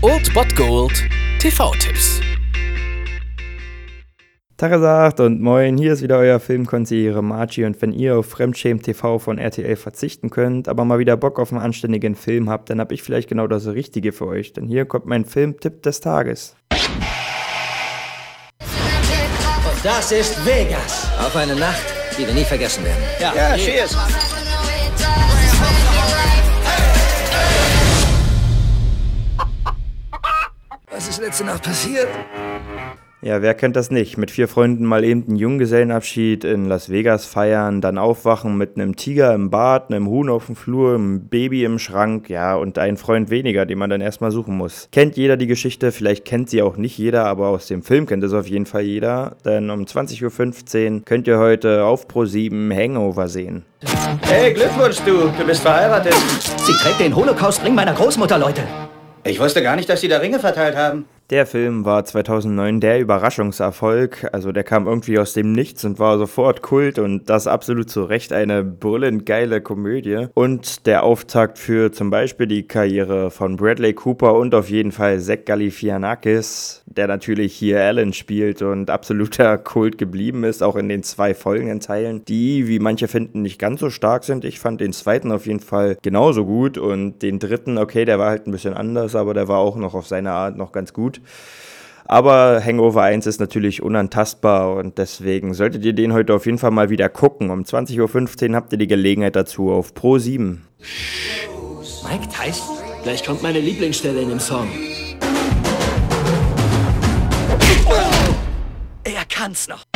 Old Bot Gold TV-Tipps. Tagesagt und moin, hier ist wieder euer Filmkonsigliere Margie und wenn ihr auf Fremdschämen TV von RTL verzichten könnt, aber mal wieder Bock auf einen anständigen Film habt, dann hab ich vielleicht genau das Richtige für euch, denn hier kommt mein Filmtipp des Tages. Und das ist Vegas. Auf eine Nacht, die wir nie vergessen werden. Ja, ja cheers. Was ist letzte Nacht passiert? Ja, wer kennt das nicht? Mit vier Freunden mal eben einen Junggesellenabschied in Las Vegas feiern, dann aufwachen mit einem Tiger im Bad, einem Huhn auf dem Flur, einem Baby im Schrank, ja, und einen Freund weniger, den man dann erstmal suchen muss. Kennt jeder die Geschichte, vielleicht kennt sie auch nicht jeder, aber aus dem Film kennt es auf jeden Fall jeder, denn um 20.15 Uhr könnt ihr heute auf Pro 7 Hangover sehen. Hey, Glückwunsch, du. Du bist verheiratet. Sie trägt den Holocaust-Ring meiner Großmutter, Leute. Ich wusste gar nicht, dass sie da Ringe verteilt haben. Der Film war 2009 der Überraschungserfolg, also der kam irgendwie aus dem Nichts und war sofort Kult und das absolut zu Recht eine brüllend geile Komödie. Und der Auftakt für zum Beispiel die Karriere von Bradley Cooper und auf jeden Fall Zach Galifianakis, der natürlich hier Alan spielt und absoluter Kult geblieben ist, auch in den zwei folgenden Teilen, die, wie manche finden, nicht ganz so stark sind. Ich fand den zweiten auf jeden Fall genauso gut und den dritten, okay, der war halt ein bisschen anders, aber der war auch noch auf seine Art noch ganz Aber Hangover 1 ist natürlich unantastbar und deswegen solltet ihr den heute auf jeden Fall mal wieder gucken. Um 20.15 Uhr habt ihr die Gelegenheit dazu auf Pro 7. Mike Tyson? Gleich kommt meine Lieblingsstelle in dem Song. Er kann's noch.